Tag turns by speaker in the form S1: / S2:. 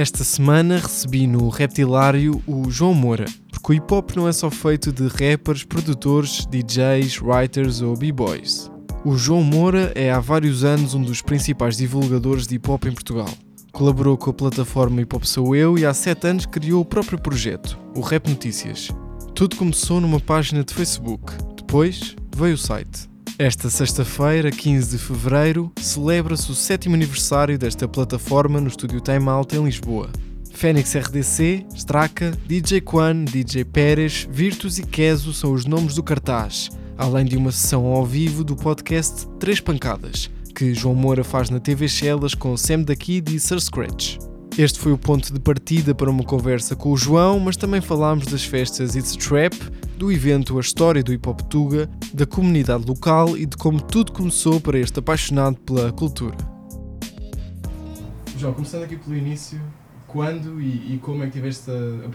S1: Esta semana recebi no Reptilário o João Moura, porque o hip hop não é só feito de rappers, produtores, DJs, writers ou b-boys. O João Moura é há vários anos um dos principais divulgadores de hip hop em Portugal. Colaborou com a plataforma Hip Hop Sou Eu e há 7 anos criou o próprio projeto, o Rap Notícias. Tudo começou numa página de Facebook, depois veio o site. Esta sexta-feira, 15 de fevereiro, celebra-se o sétimo aniversário desta plataforma no estúdio Time Out em Lisboa. Fênix RDC, Straka, DJ Quan, DJ Pérez, Virtus e Keso são os nomes do cartaz, além de uma sessão ao vivo do podcast Três Pancadas, que João Moura faz na TV Shellas com Sam da Kid e Sir Scratch. Este foi o ponto de partida para uma conversa com o João, mas também falámos das festas It's Trap, do evento A História do Hip Hop Tuga, da comunidade local e de como tudo começou para este apaixonado pela cultura. João, começando aqui pelo início, quando e, e como é que tiveste a,